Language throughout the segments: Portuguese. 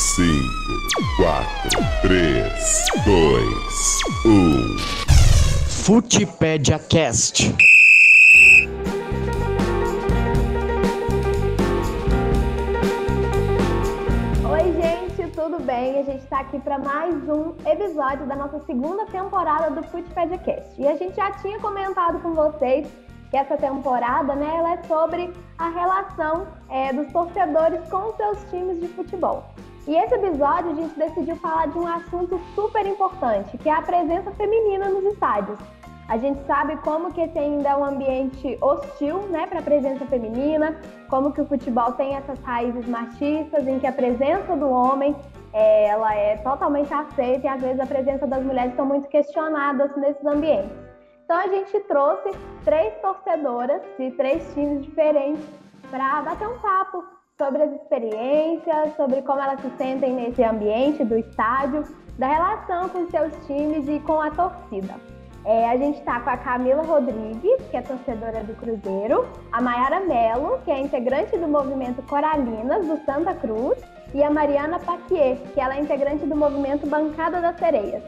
5, 4, 3, 2, 1. Futipédia Cast. Oi, gente, tudo bem? A gente está aqui para mais um episódio da nossa segunda temporada do Futipédia Cast. E a gente já tinha comentado com vocês que essa temporada, né, ela é sobre a relação é, dos torcedores com seus times de futebol. E esse episódio a gente decidiu falar de um assunto super importante, que é a presença feminina nos estádios. A gente sabe como que esse ainda é um ambiente hostil, né, para a presença feminina, como que o futebol tem essas raízes machistas, em que a presença do homem é, ela é totalmente aceita e às vezes a presença das mulheres são muito questionadas nesses ambientes. Então a gente trouxe três torcedoras de três times diferentes para bater um papo sobre as experiências, sobre como elas se sentem nesse ambiente do estádio, da relação com seus times e com a torcida. É, a gente está com a Camila Rodrigues, que é torcedora do Cruzeiro, a Mayara Mello, que é integrante do movimento Coralinas do Santa Cruz, e a Mariana Paquier, que ela é integrante do movimento Bancada das Sereias.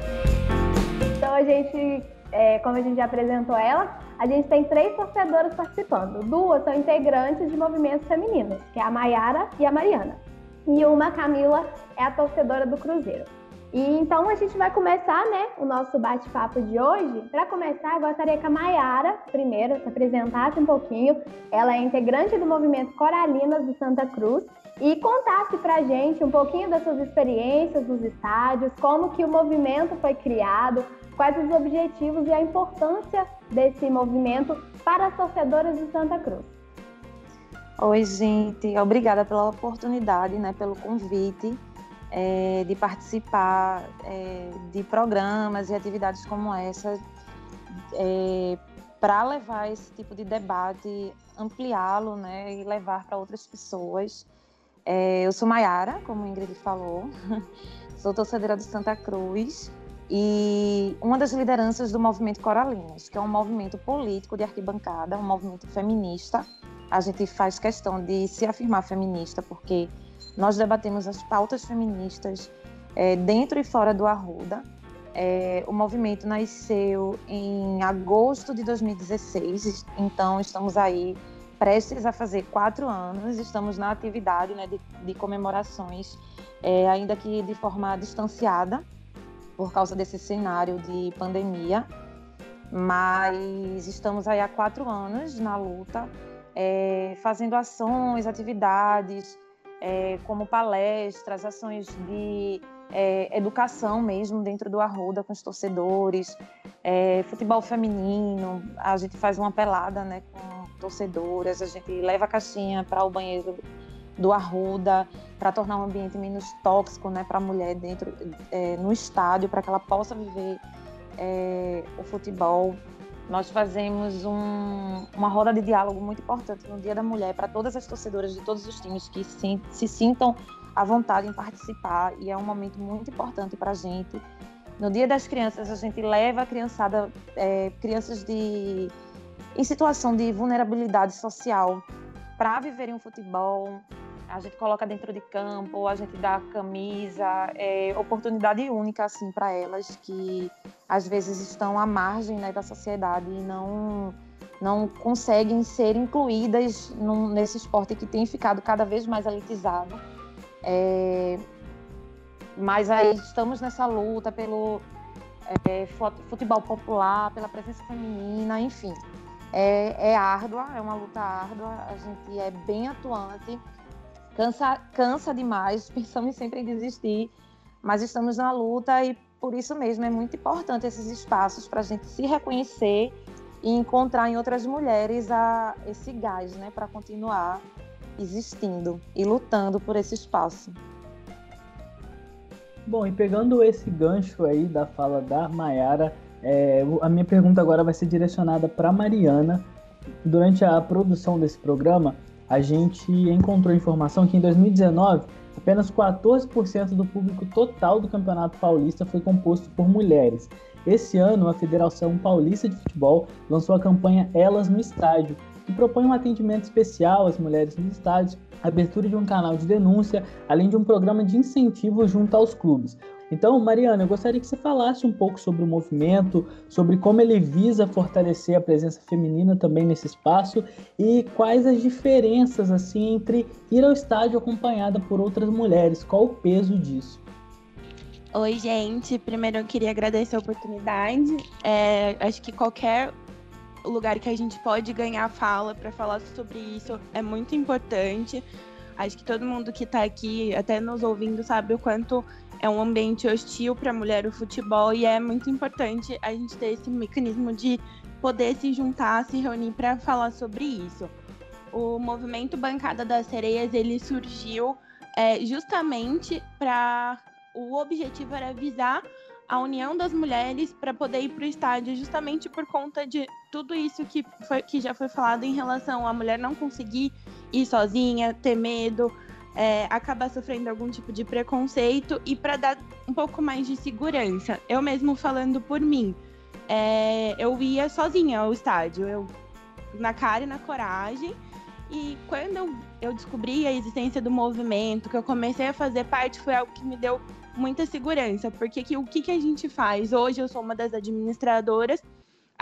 Então a gente, é, como a gente já apresentou ela, a gente tem três torcedoras participando. Duas são integrantes de movimentos femininos, que é a Mayara e a Mariana. E uma, Camila, é a torcedora do Cruzeiro. E então a gente vai começar, né, o nosso bate-papo de hoje. Para começar, eu gostaria que a Maiara, primeiro, se apresentasse um pouquinho. Ela é integrante do movimento Coralinas do Santa Cruz e contasse para a gente um pouquinho das suas experiências nos estádios, como que o movimento foi criado, quais os objetivos e a importância desse movimento para as torcedoras de Santa Cruz. Oi, gente, obrigada pela oportunidade, né, pelo convite é, de participar é, de programas e atividades como essa, é, para levar esse tipo de debate, ampliá-lo né, e levar para outras pessoas. É, eu sou Maiara, como Ingrid falou, sou torcedora do Santa Cruz e uma das lideranças do movimento Coralinas, que é um movimento político de arquibancada, um movimento feminista. A gente faz questão de se afirmar feminista porque nós debatemos as pautas feministas é, dentro e fora do Arruda. É, o movimento nasceu em agosto de 2016, então estamos aí prestes a fazer quatro anos, estamos na atividade né, de, de comemorações, é, ainda que de forma distanciada, por causa desse cenário de pandemia, mas estamos aí há quatro anos na luta, é, fazendo ações, atividades, é, como palestras, ações de é, educação mesmo dentro do Arruda com os torcedores, é, futebol feminino, a gente faz uma pelada né, com torcedoras, a gente leva a caixinha para o banheiro do Arruda para tornar o ambiente menos tóxico né, para a mulher dentro é, no estádio, para que ela possa viver é, o futebol nós fazemos um, uma roda de diálogo muito importante no Dia da Mulher para todas as torcedoras de todos os times que se, se sintam à vontade em participar e é um momento muito importante para a gente. No Dia das Crianças, a gente leva a criançada, é, crianças de, em situação de vulnerabilidade social para viverem um futebol. A gente coloca dentro de campo, a gente dá camisa, é oportunidade única assim para elas que às vezes estão à margem né, da sociedade e não, não conseguem ser incluídas num, nesse esporte que tem ficado cada vez mais elitizado. É, mas aí estamos nessa luta pelo é, futebol popular, pela presença feminina, enfim. É, é árdua, é uma luta árdua, a gente é bem atuante, cansa, cansa demais, pensamos sempre em desistir, mas estamos na luta e por isso mesmo é muito importante esses espaços para a gente se reconhecer e encontrar em outras mulheres a, esse gás, né, para continuar existindo e lutando por esse espaço. Bom, e pegando esse gancho aí da fala da Mayara, é, a minha pergunta agora vai ser direcionada para Mariana. Durante a produção desse programa, a gente encontrou informação que em 2019 Apenas 14% do público total do Campeonato Paulista foi composto por mulheres. Esse ano, a Federação Paulista de Futebol lançou a campanha Elas no Estádio, que propõe um atendimento especial às mulheres nos estádios, abertura de um canal de denúncia, além de um programa de incentivo junto aos clubes. Então, Mariana, eu gostaria que você falasse um pouco sobre o movimento, sobre como ele visa fortalecer a presença feminina também nesse espaço e quais as diferenças assim entre ir ao estádio acompanhada por outras mulheres, qual o peso disso? Oi, gente. Primeiro eu queria agradecer a oportunidade. É, acho que qualquer lugar que a gente pode ganhar fala para falar sobre isso é muito importante. Acho que todo mundo que está aqui, até nos ouvindo, sabe o quanto é um ambiente hostil para a mulher o futebol e é muito importante a gente ter esse mecanismo de poder se juntar, se reunir para falar sobre isso. O movimento Bancada das Sereias ele surgiu é, justamente para o objetivo era visar a união das mulheres para poder ir para o estádio, justamente por conta de tudo isso que, foi, que já foi falado em relação à mulher não conseguir ir sozinha, ter medo, é, acabar sofrendo algum tipo de preconceito e para dar um pouco mais de segurança. Eu mesmo falando por mim, é, eu ia sozinha ao estádio, eu na cara e na coragem. E quando eu, eu descobri a existência do movimento, que eu comecei a fazer parte, foi algo que me deu muita segurança, porque que, o que, que a gente faz? Hoje eu sou uma das administradoras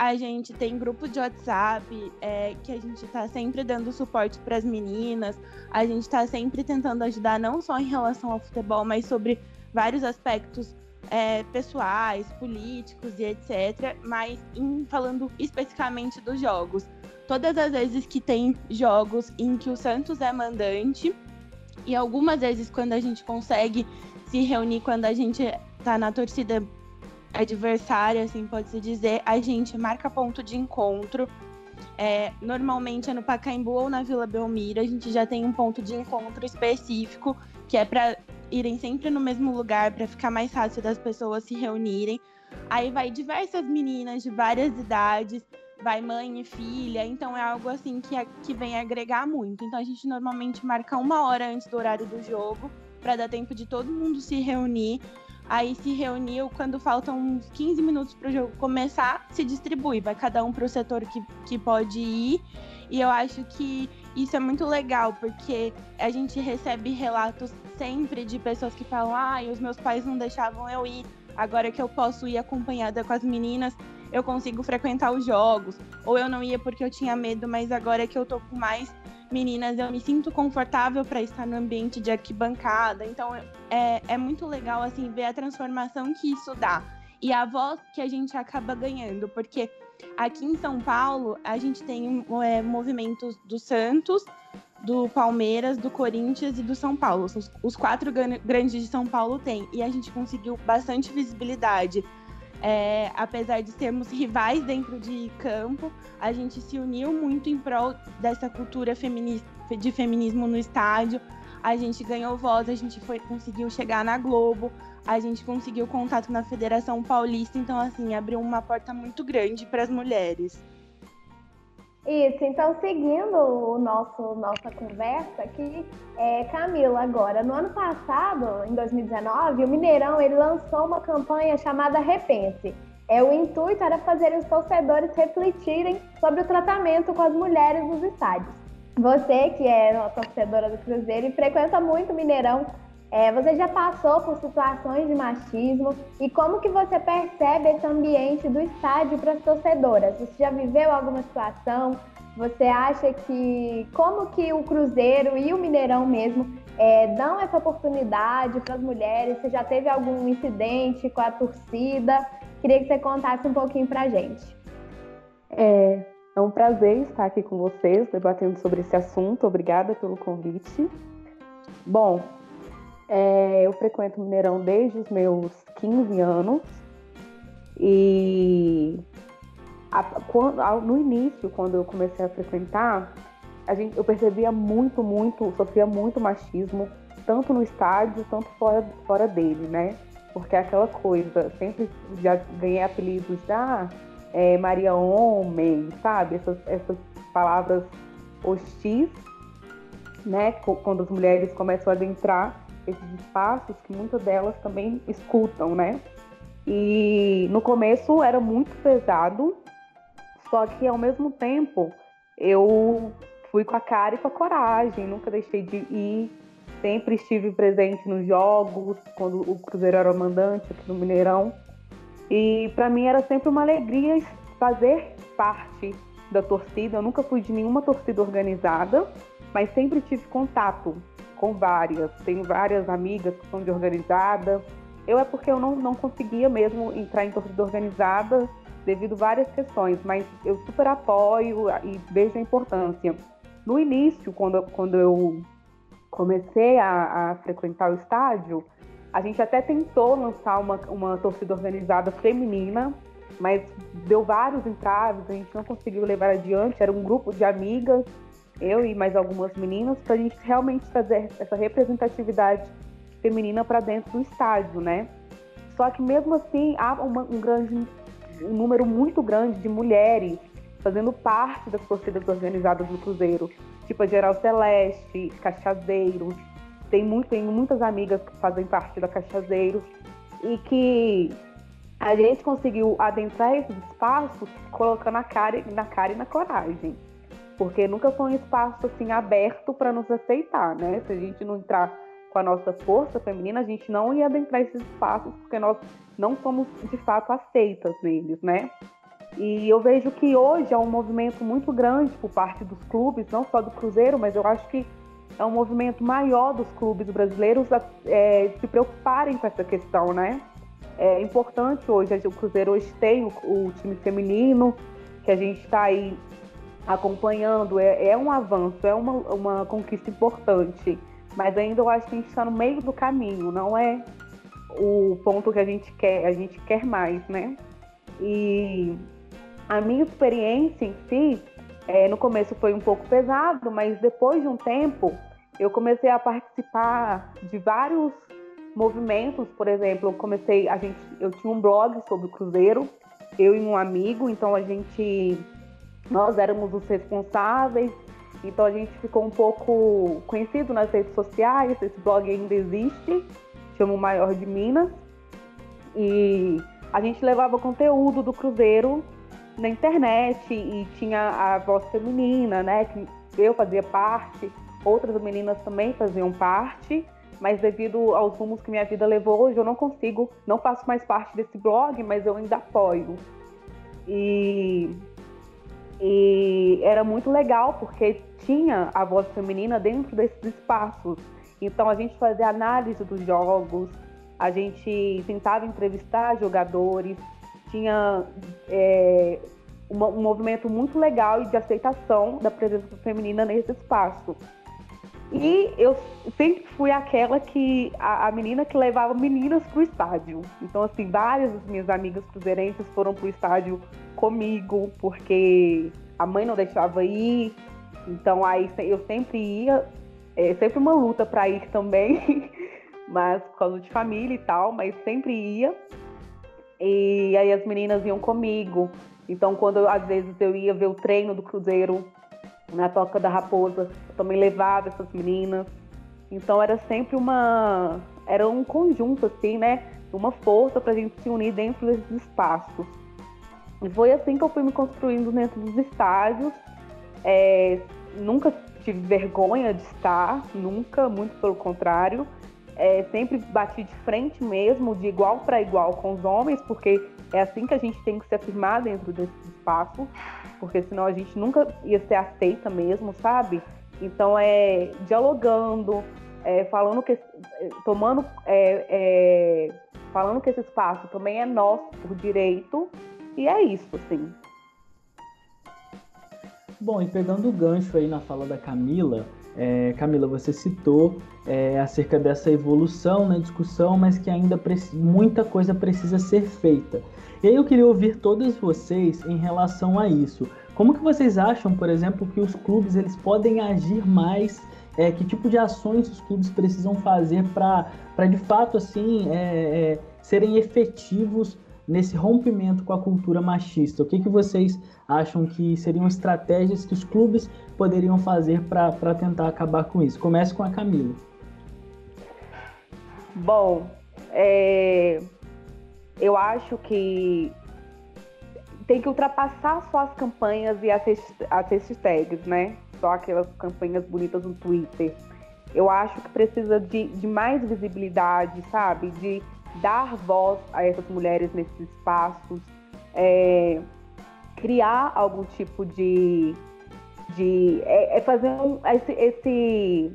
a gente tem grupo de WhatsApp é, que a gente está sempre dando suporte para as meninas. A gente está sempre tentando ajudar não só em relação ao futebol, mas sobre vários aspectos é, pessoais, políticos e etc. Mas em, falando especificamente dos jogos. Todas as vezes que tem jogos em que o Santos é mandante, e algumas vezes quando a gente consegue se reunir, quando a gente está na torcida adversária, assim pode-se dizer, a gente marca ponto de encontro. É, normalmente é no Pacaembu ou na Vila Belmiro, a gente já tem um ponto de encontro específico, que é para irem sempre no mesmo lugar, para ficar mais fácil das pessoas se reunirem. Aí vai diversas meninas de várias idades, vai mãe e filha, então é algo assim que, que vem agregar muito. Então a gente normalmente marca uma hora antes do horário do jogo, para dar tempo de todo mundo se reunir Aí se reuniu, quando faltam uns 15 minutos para o jogo começar, se distribui, vai cada um para o setor que, que pode ir. E eu acho que isso é muito legal, porque a gente recebe relatos sempre de pessoas que falam: ah, os meus pais não deixavam eu ir, agora que eu posso ir acompanhada com as meninas, eu consigo frequentar os jogos. Ou eu não ia porque eu tinha medo, mas agora que eu tô com mais meninas, eu me sinto confortável para estar no ambiente de arquibancada. Então é, é muito legal assim ver a transformação que isso dá e a voz que a gente acaba ganhando, porque aqui em São Paulo a gente tem é, movimentos do Santos, do Palmeiras, do Corinthians e do São Paulo. Os, os quatro grandes de São Paulo tem e a gente conseguiu bastante visibilidade é, apesar de sermos rivais dentro de campo, a gente se uniu muito em prol dessa cultura de feminismo no estádio. A gente ganhou voz, a gente foi, conseguiu chegar na Globo, a gente conseguiu contato na Federação Paulista, então assim, abriu uma porta muito grande para as mulheres. Isso, então seguindo o nosso nossa conversa aqui, é, Camila, agora, no ano passado, em 2019, o Mineirão ele lançou uma campanha chamada Repense. É, o intuito era fazer os torcedores refletirem sobre o tratamento com as mulheres nos estádios. Você, que é uma torcedora do Cruzeiro e frequenta muito o Mineirão, é, você já passou por situações de machismo e como que você percebe esse ambiente do estádio para as torcedoras? Você já viveu alguma situação? Você acha que como que o Cruzeiro e o Mineirão mesmo é, dão essa oportunidade para as mulheres? Você já teve algum incidente com a torcida? Queria que você contasse um pouquinho para a gente. É, é um prazer estar aqui com vocês, debatendo sobre esse assunto. Obrigada pelo convite. Bom, é, eu frequento o Mineirão desde os meus 15 anos e a, quando, no início, quando eu comecei a frequentar, a gente, eu percebia muito, muito, sofria muito machismo, tanto no estádio, tanto fora, fora dele, né? Porque é aquela coisa, sempre já ganhei apelidos da ah, é, Maria Homem, sabe? Essas, essas palavras hostis, né? Quando as mulheres começam a adentrar esses espaços que muitas delas também escutam, né? E no começo era muito pesado, só que ao mesmo tempo eu fui com a cara e com a coragem, nunca deixei de ir, sempre estive presente nos jogos, quando o Cruzeiro era mandante aqui no Mineirão. E para mim era sempre uma alegria fazer parte da torcida. Eu nunca fui de nenhuma torcida organizada, mas sempre tive contato com várias. Tenho várias amigas que são de organizada. Eu é porque eu não, não conseguia mesmo entrar em torcida organizada devido a várias questões, mas eu super apoio e vejo a importância. No início, quando, quando eu comecei a, a frequentar o estádio, a gente até tentou lançar uma, uma torcida organizada feminina, mas deu vários entraves, a gente não conseguiu levar adiante. Era um grupo de amigas, eu e mais algumas meninas, para a gente realmente trazer essa representatividade feminina para dentro do estádio, né? Só que mesmo assim há uma, um grande um número muito grande de mulheres fazendo parte das torcidas organizadas do Cruzeiro, tipo a Geral Celeste, Cachazeiros. Tem muito, muitas amigas que fazem parte da Cachazeiros e que a gente conseguiu adentrar esses espaços colocando a cara, na cara e na coragem. Porque nunca foi um espaço assim aberto para nos aceitar, né? Se a gente não entrar com a nossa força feminina, a gente não ia adentrar esses espaços porque nós não somos de fato aceitas neles, né? E eu vejo que hoje é um movimento muito grande por parte dos clubes, não só do Cruzeiro, mas eu acho que é um movimento maior dos clubes brasileiros é, se preocuparem com essa questão, né? É importante hoje, o Cruzeiro hoje tem o, o time feminino, que a gente está aí acompanhando, é, é, um avanço, é uma, uma conquista importante. Mas ainda eu acho que a gente está no meio do caminho, não é o ponto que a gente quer, a gente quer mais, né? E a minha experiência em si, é, no começo foi um pouco pesado, mas depois de um tempo eu comecei a participar de vários movimentos, por exemplo, eu comecei, a gente, eu tinha um blog sobre o Cruzeiro, eu e um amigo, então a gente, nós éramos os responsáveis, então a gente ficou um pouco conhecido nas redes sociais, esse blog ainda existe, chama o Maior de Minas, e a gente levava conteúdo do Cruzeiro na internet e tinha a voz feminina, né, que eu fazia parte, outras meninas também faziam parte, mas devido aos rumos que minha vida levou hoje, eu não consigo, não faço mais parte desse blog, mas eu ainda apoio. E, e era muito legal porque tinha a voz feminina dentro desses espaços. Então a gente fazia análise dos jogos, a gente tentava entrevistar jogadores, tinha é, um movimento muito legal e de aceitação da presença feminina nesse espaço. E eu sempre fui aquela que. A, a menina que levava meninas pro estádio. Então, assim, várias das minhas amigas cruzeirenses foram pro estádio comigo, porque a mãe não deixava ir. Então, aí eu sempre ia. É sempre uma luta para ir também, mas por causa de família e tal, mas sempre ia. E aí as meninas iam comigo. Então, quando às vezes eu ia ver o treino do Cruzeiro na Toca da Raposa, eu também levava essas meninas. Então era sempre uma. Era um conjunto, assim, né? Uma força para a gente se unir dentro desses espaços. E foi assim que eu fui me construindo dentro dos estádios. É, nunca tive vergonha de estar, nunca, muito pelo contrário. É, sempre bati de frente mesmo, de igual para igual com os homens, porque é assim que a gente tem que se afirmar dentro desse espaço porque senão a gente nunca ia ser aceita mesmo, sabe? Então é dialogando, é, falando que tomando é, é, falando que esse espaço também é nosso por direito e é isso, assim. Bom, e pegando o gancho aí na fala da Camila, é, Camila, você citou é, acerca dessa evolução na discussão, mas que ainda muita coisa precisa ser feita. E aí eu queria ouvir todos vocês em relação a isso. Como que vocês acham, por exemplo, que os clubes eles podem agir mais? É, que tipo de ações os clubes precisam fazer para de fato assim é, é, serem efetivos nesse rompimento com a cultura machista? O que, que vocês acham que seriam estratégias que os clubes poderiam fazer para tentar acabar com isso? Comece com a Camila. Bom, é, eu acho que tem que ultrapassar só as campanhas e as, as hashtags, né? Só aquelas campanhas bonitas no Twitter. Eu acho que precisa de, de mais visibilidade, sabe? De dar voz a essas mulheres nesses espaços, é, criar algum tipo de. de é, é fazer um, esse, esse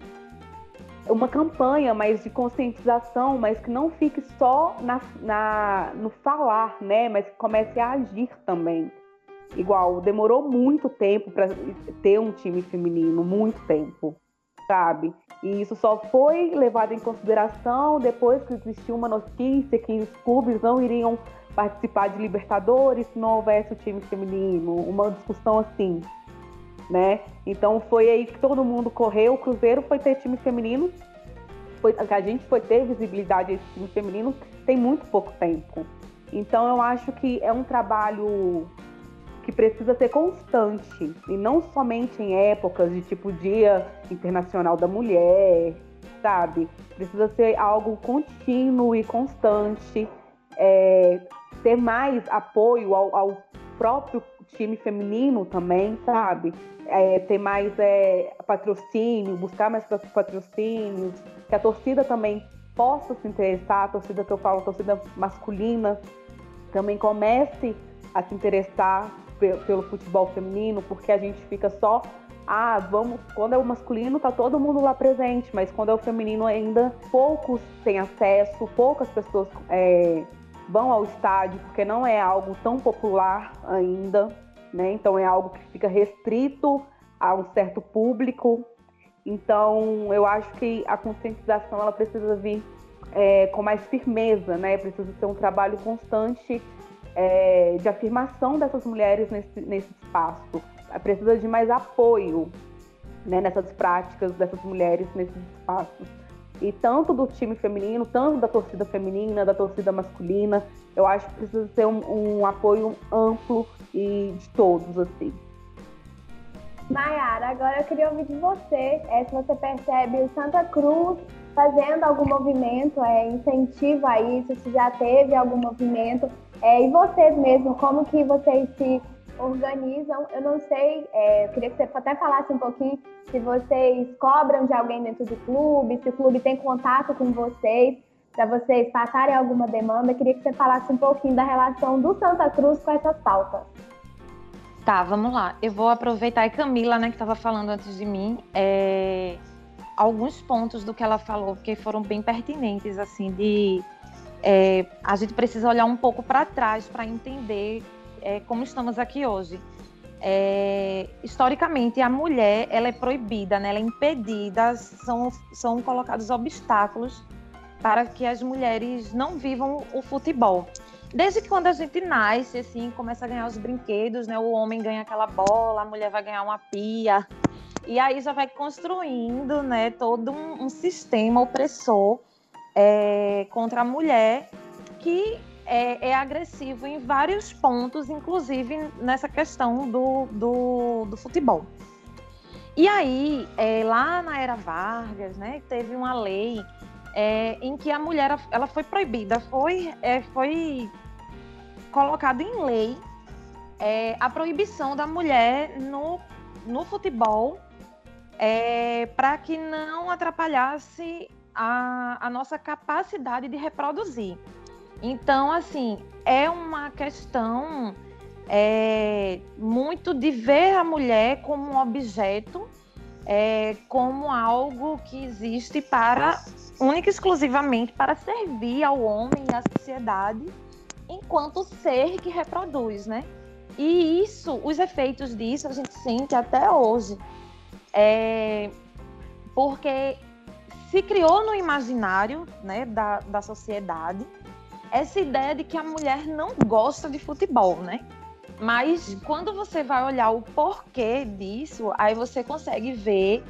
uma campanha mais de conscientização, mas que não fique só na, na, no falar, né? Mas que comece a agir também. Igual, demorou muito tempo para ter um time feminino, muito tempo, sabe? E isso só foi levado em consideração depois que existiu uma notícia que os clubes não iriam participar de Libertadores se não houvesse o time feminino, uma discussão assim né? Então foi aí que todo mundo correu. O Cruzeiro foi ter time feminino, foi, a gente foi ter visibilidade esse time feminino tem muito pouco tempo. Então eu acho que é um trabalho que precisa ser constante e não somente em épocas de tipo Dia Internacional da Mulher, sabe? Precisa ser algo contínuo e constante, é, ter mais apoio ao, ao próprio time feminino também, sabe? É, ter mais é, patrocínio, buscar mais patrocínios, que a torcida também possa se interessar, a torcida que eu falo, a torcida masculina, também comece a se interessar pelo futebol feminino, porque a gente fica só, ah, vamos, quando é o masculino tá todo mundo lá presente, mas quando é o feminino ainda poucos têm acesso, poucas pessoas é, vão ao estádio, porque não é algo tão popular ainda, né? Então é algo que fica restrito a um certo público. Então eu acho que a conscientização ela precisa vir é, com mais firmeza, né? Precisa ser um trabalho constante é, de afirmação dessas mulheres nesse, nesse espaço. Precisa de mais apoio né, nessas práticas dessas mulheres nesses espaços e tanto do time feminino, tanto da torcida feminina, da torcida masculina. Eu acho que precisa ter um, um apoio amplo e de todos, assim. Mayara, agora eu queria ouvir de você, é, se você percebe o Santa Cruz fazendo algum movimento, é, incentivo a isso, se já teve algum movimento, é, e vocês mesmo, como que vocês se organizam. Eu não sei, é, eu queria que você até falasse um pouquinho se vocês cobram de alguém dentro do clube, se o clube tem contato com vocês para vocês passarem alguma demanda. Eu queria que você falasse um pouquinho da relação do Santa Cruz com essas pautas. Tá, vamos lá. Eu vou aproveitar e Camila, né, que estava falando antes de mim, é... alguns pontos do que ela falou, porque foram bem pertinentes, assim, de é, a gente precisa olhar um pouco para trás para entender é, como estamos aqui hoje. É, historicamente, a mulher ela é proibida, né? ela é impedida, são, são colocados obstáculos para que as mulheres não vivam o futebol. Desde que quando a gente nasce, assim, começa a ganhar os brinquedos, né? O homem ganha aquela bola, a mulher vai ganhar uma pia. E aí já vai construindo, né, todo um, um sistema opressor é, contra a mulher que é, é, agressivo em vários pontos, inclusive nessa questão do, do, do futebol. E aí, é, lá na era Vargas, né, teve uma lei é, em que a mulher ela foi proibida, foi, é, foi colocado em lei é, a proibição da mulher no, no futebol é, para que não atrapalhasse a, a nossa capacidade de reproduzir. Então, assim, é uma questão é, muito de ver a mulher como um objeto, é, como algo que existe para, única e exclusivamente, para servir ao homem e à sociedade enquanto ser que reproduz, né? E isso, os efeitos disso a gente sente até hoje. É, porque se criou no imaginário né, da, da sociedade essa ideia de que a mulher não gosta de futebol, né? Mas quando você vai olhar o porquê disso, aí você consegue ver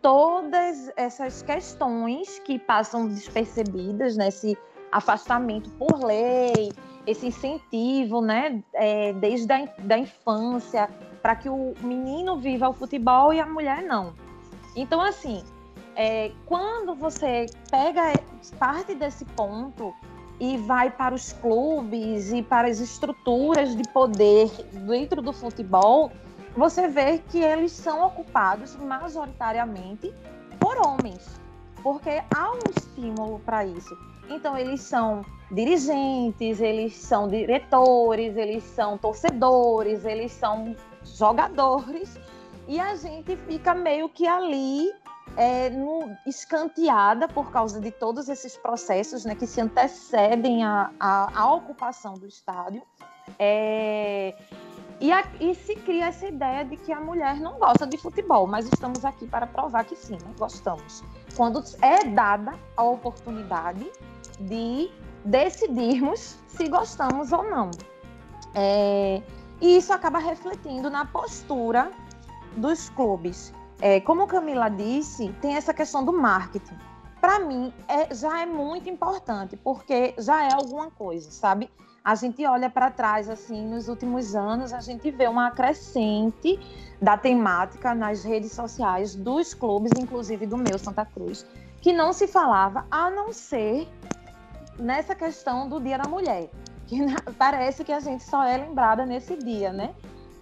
todas essas questões que passam despercebidas nesse né? afastamento por lei, esse incentivo, né, é, desde a da infância, para que o menino viva o futebol e a mulher não. Então, assim, é, quando você pega parte desse ponto e vai para os clubes e para as estruturas de poder dentro do futebol, você vê que eles são ocupados majoritariamente por homens, porque há um estímulo para isso. Então, eles são dirigentes, eles são diretores, eles são torcedores, eles são jogadores, e a gente fica meio que ali é, no, escanteada por causa de todos esses processos né, que se antecedem à, ocupação do estádio. É, e, a, e, se cria essa ideia de que a mulher não gosta de futebol, mas estamos aqui para provar que sim, né, gostamos. Quando é dada a oportunidade de decidirmos se gostamos ou não. É, e isso acaba refletindo na postura dos clubes é, como Camila disse, tem essa questão do marketing. Para mim, é, já é muito importante, porque já é alguma coisa, sabe? A gente olha para trás, assim, nos últimos anos, a gente vê uma crescente da temática nas redes sociais dos clubes, inclusive do meu Santa Cruz, que não se falava a não ser nessa questão do Dia da Mulher, que parece que a gente só é lembrada nesse dia, né?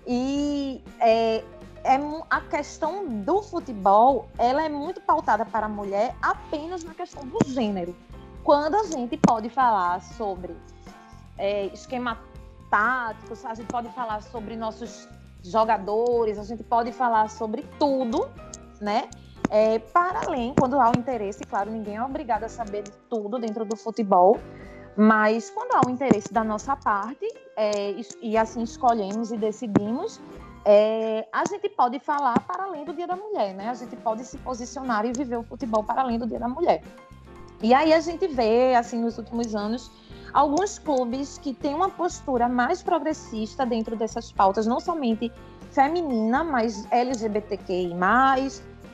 E é, é a questão do futebol, ela é muito pautada para a mulher apenas na questão do gênero. Quando a gente pode falar sobre é, esquema tático, a gente pode falar sobre nossos jogadores, a gente pode falar sobre tudo, né? É, para além, quando há o interesse, claro, ninguém é obrigado a saber de tudo dentro do futebol, mas quando há o interesse da nossa parte, é, e assim escolhemos e decidimos, é, a gente pode falar para além do Dia da Mulher, né? A gente pode se posicionar e viver o futebol para além do Dia da Mulher. E aí a gente vê, assim, nos últimos anos, alguns clubes que têm uma postura mais progressista dentro dessas pautas, não somente feminina, mas LGBTQI+,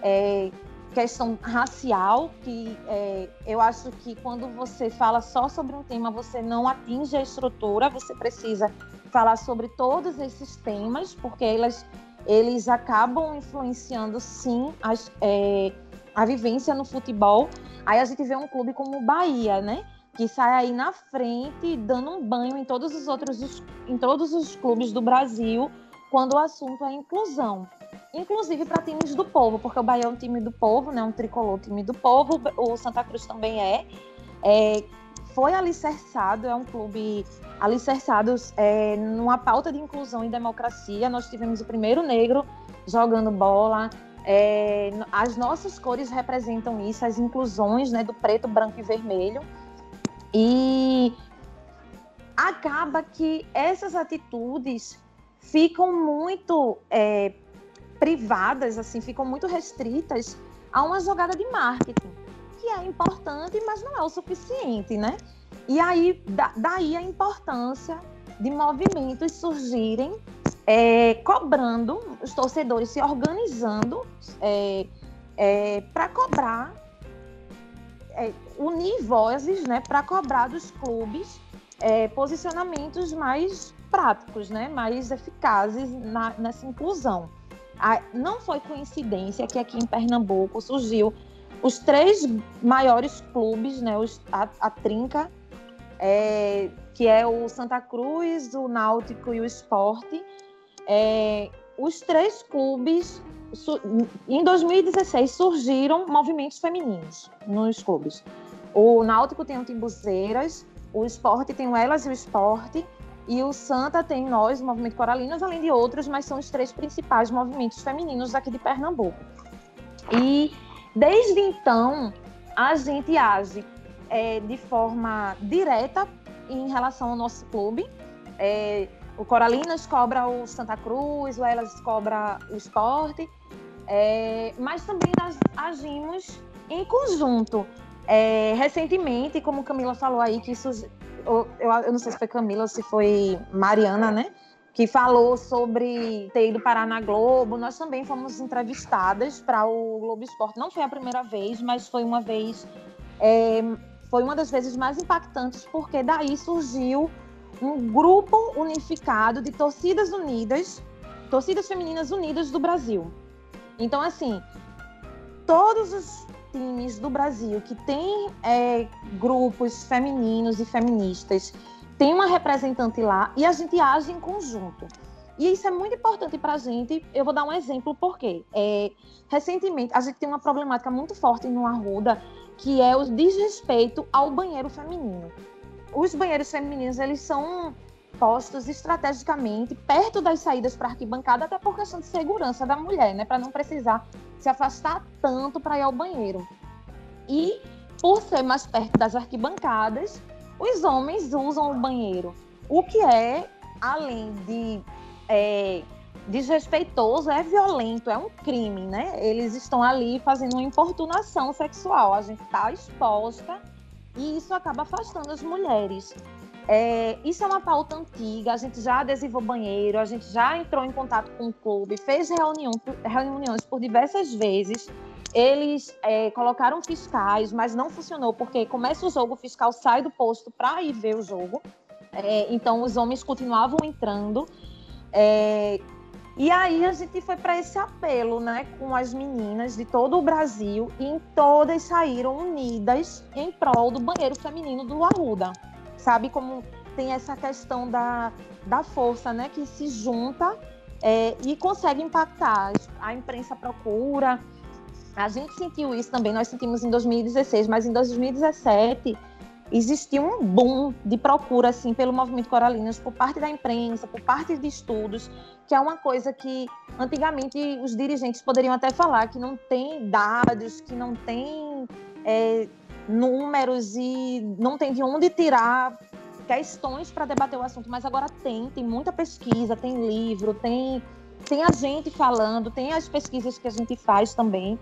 é, questão racial, que é, eu acho que quando você fala só sobre um tema, você não atinge a estrutura, você precisa falar sobre todos esses temas, porque elas, eles acabam influenciando, sim, as, é, a vivência no futebol. Aí a gente vê um clube como o Bahia, né? Que sai aí na frente, dando um banho em todos os outros, em todos os clubes do Brasil, quando o assunto é inclusão. Inclusive para times do povo, porque o Bahia é um time do povo, né? Um tricolor time do povo, o Santa Cruz também é. é foi alicerçado, é um clube alicerçado é, numa pauta de inclusão e democracia. Nós tivemos o primeiro negro jogando bola. É, as nossas cores representam isso, as inclusões né, do preto, branco e vermelho. E acaba que essas atitudes ficam muito é, privadas, assim, ficam muito restritas a uma jogada de marketing que é importante, mas não é o suficiente, né? E aí, da, daí a importância de movimentos surgirem é, cobrando, os torcedores se organizando é, é, para cobrar, é, unir vozes né, para cobrar dos clubes é, posicionamentos mais práticos, né, mais eficazes na, nessa inclusão. A, não foi coincidência que aqui em Pernambuco surgiu os três maiores clubes, né, os, a, a trinca, é, que é o Santa Cruz, o Náutico e o Esporte, é, os três clubes, em 2016, surgiram movimentos femininos nos clubes. O Náutico tem o Timbuzeiras, o Esporte tem o Elas e o Esporte, e o Santa tem nós, o Movimento Coralinas, além de outros, mas são os três principais movimentos femininos aqui de Pernambuco. E Desde então, a gente age é, de forma direta em relação ao nosso clube. É, o Coralinas cobra o Santa Cruz, o Elas cobra o esporte, é, mas também nós agimos em conjunto. É, recentemente, como Camila falou aí, que isso. Eu, eu, não sei se foi Camila ou se foi Mariana, né? que falou sobre ter ido parar na Globo. Nós também fomos entrevistadas para o Globo Esporte. Não foi a primeira vez, mas foi uma vez. É, foi uma das vezes mais impactantes, porque daí surgiu um grupo unificado de torcidas unidas, torcidas femininas unidas do Brasil. Então, assim, todos os times do Brasil que tem é, grupos femininos e feministas, tem uma representante lá e a gente age em conjunto. E isso é muito importante para a gente. Eu vou dar um exemplo porque é, recentemente a gente tem uma problemática muito forte no Arruda, que é o desrespeito ao banheiro feminino. Os banheiros femininos eles são postos estrategicamente perto das saídas para arquibancada, até por questão de segurança da mulher, né, para não precisar se afastar tanto para ir ao banheiro. E por ser mais perto das arquibancadas, os homens usam o banheiro, o que é além de é, desrespeitoso, é violento, é um crime, né? Eles estão ali fazendo uma importunação sexual, a gente está exposta e isso acaba afastando as mulheres. É, isso é uma pauta antiga, a gente já adesivou banheiro, a gente já entrou em contato com o clube, fez reunião, reuniões por diversas vezes. Eles é, colocaram fiscais, mas não funcionou, porque começa o jogo, o fiscal sai do posto para ir ver o jogo. É, então, os homens continuavam entrando. É, e aí a gente foi para esse apelo, né, com as meninas de todo o Brasil e todas saíram unidas em prol do banheiro feminino do Arruda. Sabe como tem essa questão da, da força, né, que se junta é, e consegue impactar. A imprensa procura. A gente sentiu isso também, nós sentimos em 2016, mas em 2017 existiu um boom de procura assim pelo movimento Coralinas por parte da imprensa, por parte de estudos, que é uma coisa que antigamente os dirigentes poderiam até falar que não tem dados, que não tem é, números e não tem de onde tirar questões para debater o assunto, mas agora tem, tem muita pesquisa, tem livro, tem tem a gente falando, tem as pesquisas que a gente faz também.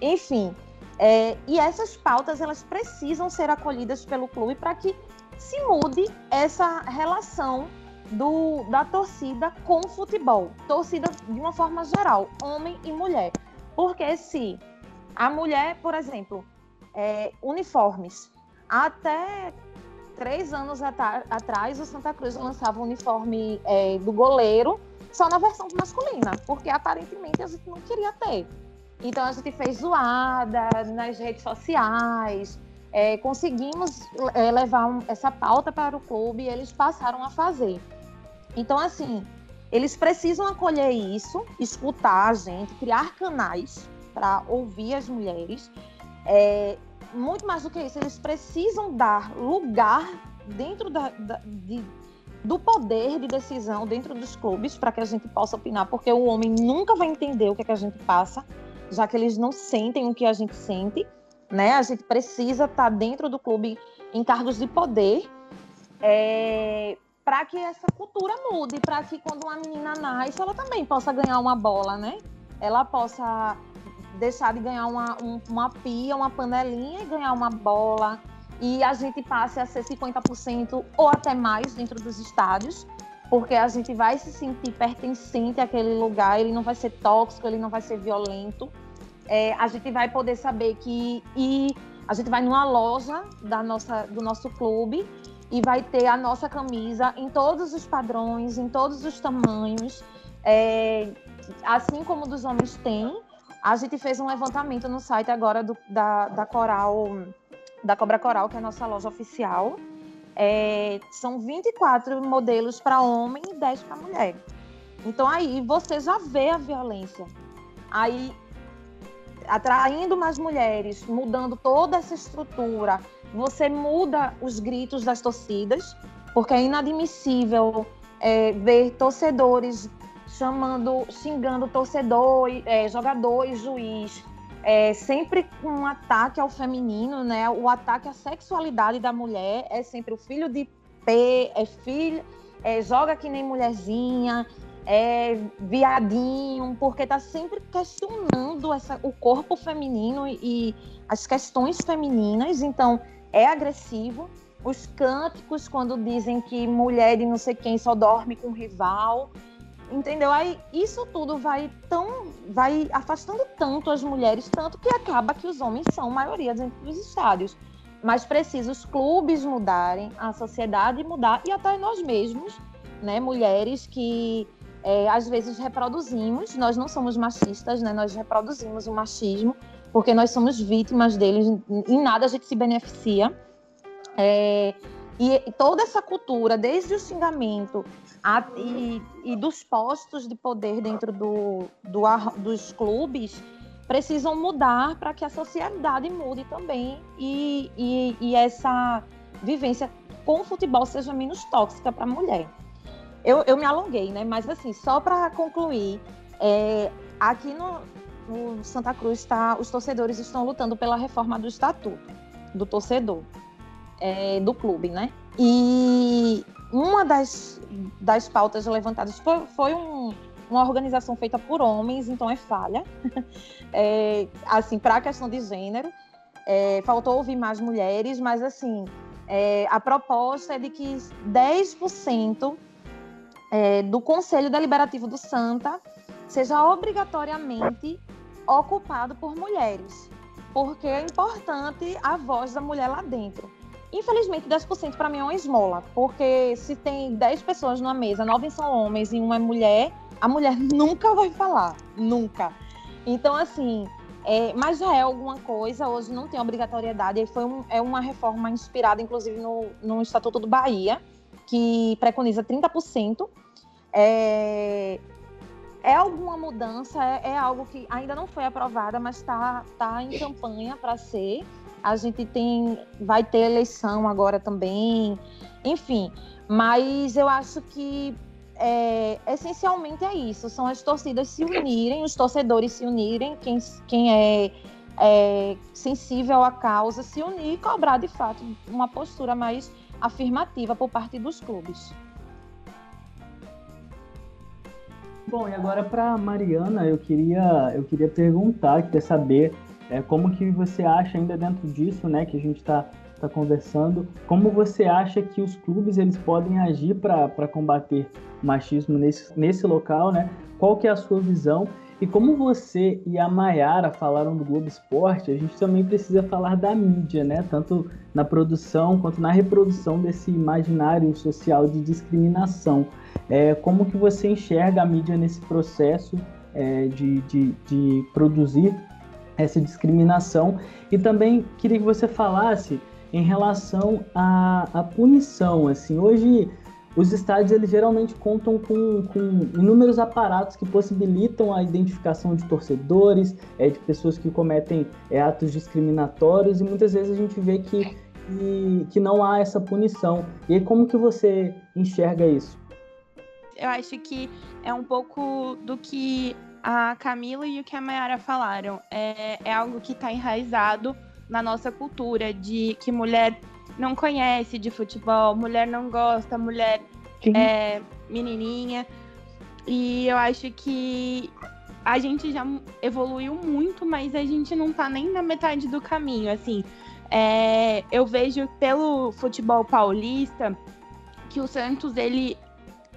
Enfim, é, e essas pautas elas precisam ser acolhidas pelo clube para que se mude essa relação do, da torcida com o futebol. Torcida de uma forma geral, homem e mulher. Porque se a mulher, por exemplo, é, uniformes, até três anos atrás o Santa Cruz lançava o uniforme é, do goleiro só na versão masculina, porque aparentemente a gente não queria ter. Então a gente fez zoada nas redes sociais, é, conseguimos é, levar um, essa pauta para o clube e eles passaram a fazer. Então, assim, eles precisam acolher isso, escutar a gente, criar canais para ouvir as mulheres. É, muito mais do que isso, eles precisam dar lugar dentro da, da, de, do poder de decisão dentro dos clubes para que a gente possa opinar, porque o homem nunca vai entender o que, é que a gente passa já que eles não sentem o que a gente sente, né? A gente precisa estar tá dentro do clube em cargos de poder é, para que essa cultura mude, para que quando uma menina nasce, ela também possa ganhar uma bola, né? Ela possa deixar de ganhar uma, um, uma pia, uma panelinha e ganhar uma bola. E a gente passe a ser 50% ou até mais dentro dos estádios, porque a gente vai se sentir pertencente àquele lugar, ele não vai ser tóxico, ele não vai ser violento é, a gente vai poder saber que e a gente vai numa loja da nossa, do nosso clube e vai ter a nossa camisa em todos os padrões, em todos os tamanhos, é, assim como dos homens tem. A gente fez um levantamento no site agora do, da, da Coral, da Cobra Coral, que é a nossa loja oficial. É, são 24 modelos para homem e 10 para mulher. Então aí você já vê a violência. Aí atraindo mais mulheres, mudando toda essa estrutura, você muda os gritos das torcidas, porque é inadmissível é, ver torcedores chamando, xingando torcedor, é, jogador e juiz, é, sempre um ataque ao feminino, né? O ataque à sexualidade da mulher é sempre o filho de P, é filho, é, joga que nem mulherzinha, é viadinho, porque está sempre questionando essa, o corpo feminino e as questões femininas, então é agressivo. Os cânticos, quando dizem que mulher de não sei quem só dorme com rival, entendeu? Aí isso tudo vai tão, vai afastando tanto as mulheres, tanto que acaba que os homens são maioria dentro dos estádios. Mas precisa os clubes mudarem, a sociedade mudar e até nós mesmos, né, mulheres que é, às vezes reproduzimos, nós não somos machistas, né? Nós reproduzimos o machismo, porque nós somos vítimas deles, em nada a gente se beneficia. É, e, toda essa cultura, desde o xingamento a, e, e, dos postos de poder dentro do, do, dos clubes, precisam mudar para que a sociedade mude também e, e, e essa vivência com o futebol seja menos tóxica para a mulher. Eu, eu me alonguei, né? Mas assim, só para concluir, é, aqui no, no Santa Cruz tá, os torcedores estão lutando pela reforma do estatuto do torcedor, é, do clube, né? E uma das, das pautas levantadas foi, foi um, uma organização feita por homens, então é falha. é, assim, para a questão de gênero, é, faltou ouvir mais mulheres, mas assim, é, a proposta é de que 10% é, do Conselho Deliberativo do Santa seja obrigatoriamente ocupado por mulheres, porque é importante a voz da mulher lá dentro. Infelizmente, 10% para mim é uma esmola, porque se tem 10 pessoas numa mesa, 9 são homens e uma é mulher, a mulher nunca vai falar, nunca. Então, assim, é, mas já é alguma coisa, hoje não tem obrigatoriedade, foi um, é uma reforma inspirada, inclusive, no, no Estatuto do Bahia, que preconiza 30%. É, é alguma mudança, é, é, algo que ainda não foi aprovada, mas está tá em campanha para ser. A gente tem, vai ter eleição agora também, enfim. Mas eu acho que é, essencialmente é isso: são as torcidas se unirem, os torcedores se unirem, quem, quem é, é sensível à causa se unir e cobrar de fato uma postura mais afirmativa por parte dos clubes. Bom, e agora para Mariana, eu queria, eu queria perguntar, queria saber é, como que você acha ainda dentro disso, né, que a gente está tá conversando, como você acha que os clubes eles podem agir para combater machismo nesse, nesse local, né? Qual que é a sua visão? E como você e a Mayara falaram do Globo Esporte, a gente também precisa falar da mídia, né? Tanto na produção quanto na reprodução desse imaginário social de discriminação. É, como que você enxerga a mídia nesse processo é, de, de, de produzir essa discriminação? E também queria que você falasse em relação à, à punição. Assim, hoje os estádios eles geralmente contam com, com, inúmeros aparatos que possibilitam a identificação de torcedores, é, de pessoas que cometem é, atos discriminatórios e muitas vezes a gente vê que, que, que, não há essa punição. E aí, como que você enxerga isso? Eu acho que é um pouco do que a Camila e o que a Mayara falaram. É, é algo que está enraizado na nossa cultura de que mulher não conhece de futebol, mulher não gosta, mulher Sim. é menininha. E eu acho que a gente já evoluiu muito, mas a gente não tá nem na metade do caminho, assim. É, eu vejo pelo futebol paulista que o Santos ele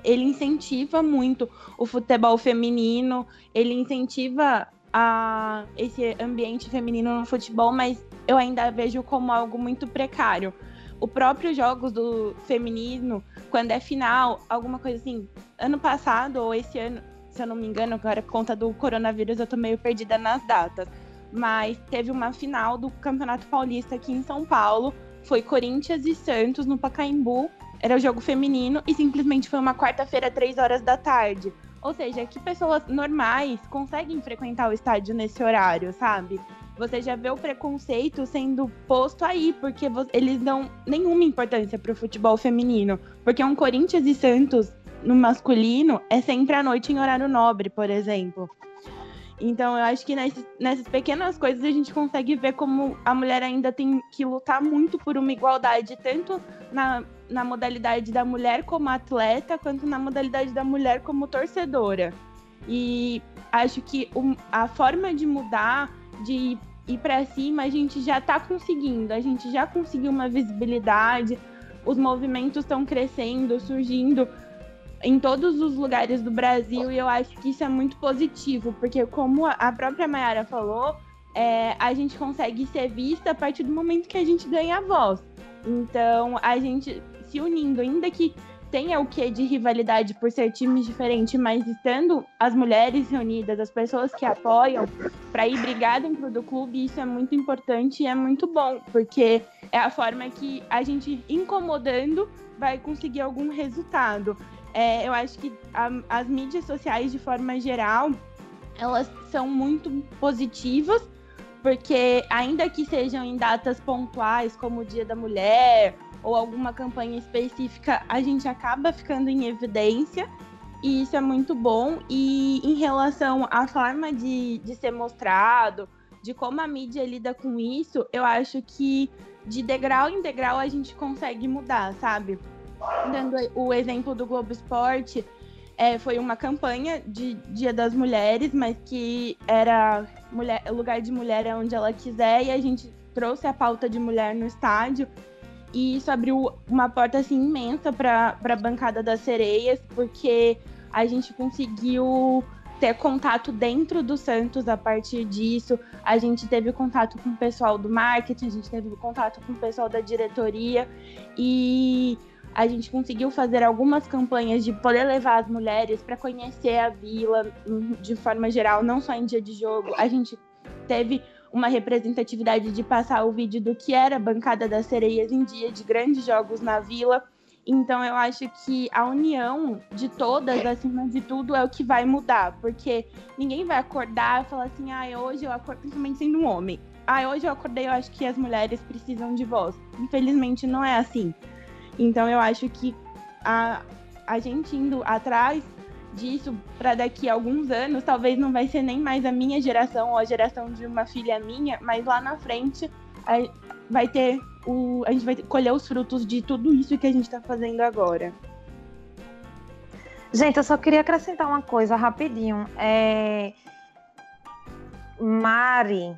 ele incentiva muito o futebol feminino, ele incentiva a, esse ambiente feminino no futebol, mas eu ainda vejo como algo muito precário. O próprio jogos do feminino, quando é final, alguma coisa assim, ano passado ou esse ano, se eu não me engano, agora por conta do coronavírus eu tô meio perdida nas datas. Mas teve uma final do Campeonato Paulista aqui em São Paulo, foi Corinthians e Santos no Pacaembu. Era o jogo feminino e simplesmente foi uma quarta-feira, três horas da tarde. Ou seja, que pessoas normais conseguem frequentar o estádio nesse horário, sabe? Você já vê o preconceito sendo posto aí, porque eles dão nenhuma importância pro futebol feminino. Porque um Corinthians e Santos no masculino é sempre à noite em horário nobre, por exemplo. Então, eu acho que nessas, nessas, pequenas coisas a gente consegue ver como a mulher ainda tem que lutar muito por uma igualdade, tanto na, na modalidade da mulher como atleta, quanto na modalidade da mulher como torcedora. E acho que a forma de mudar, de ir para cima, a gente já está conseguindo, a gente já conseguiu uma visibilidade, os movimentos estão crescendo, surgindo em todos os lugares do Brasil e eu acho que isso é muito positivo, porque como a própria Mayara falou, é, a gente consegue ser vista a partir do momento que a gente ganha voz. Então, a gente se unindo, ainda que tenha o que de rivalidade por ser times diferentes, mas estando as mulheres reunidas, as pessoas que apoiam para ir brigar dentro do clube, isso é muito importante e é muito bom, porque é a forma que a gente incomodando vai conseguir algum resultado. É, eu acho que a, as mídias sociais, de forma geral, elas são muito positivas, porque ainda que sejam em datas pontuais, como o Dia da Mulher ou alguma campanha específica, a gente acaba ficando em evidência. E isso é muito bom. E em relação à forma de, de ser mostrado, de como a mídia lida com isso, eu acho que de degrau em degrau a gente consegue mudar, sabe? Dando o exemplo do Globo Esporte, é, foi uma campanha de Dia das Mulheres, mas que era mulher, lugar de mulher é onde ela quiser, e a gente trouxe a pauta de mulher no estádio. E isso abriu uma porta assim imensa para a bancada das sereias, porque a gente conseguiu ter contato dentro do Santos a partir disso. A gente teve contato com o pessoal do marketing, a gente teve contato com o pessoal da diretoria e a gente conseguiu fazer algumas campanhas de poder levar as mulheres para conhecer a vila de forma geral, não só em dia de jogo. A gente teve uma representatividade de passar o vídeo do que era a bancada das sereias em dia de grandes jogos na vila. Então eu acho que a união de todas, acima de tudo, é o que vai mudar, porque ninguém vai acordar e falar assim, ah, hoje eu acordo, principalmente sendo um homem. Ah, hoje eu acordei, eu acho que as mulheres precisam de voz. Infelizmente não é assim. Então eu acho que a, a gente indo atrás disso para daqui a alguns anos, talvez não vai ser nem mais a minha geração ou a geração de uma filha minha, mas lá na frente a, vai ter o, a gente vai colher os frutos de tudo isso que a gente está fazendo agora. Gente, eu só queria acrescentar uma coisa rapidinho. É... Mari,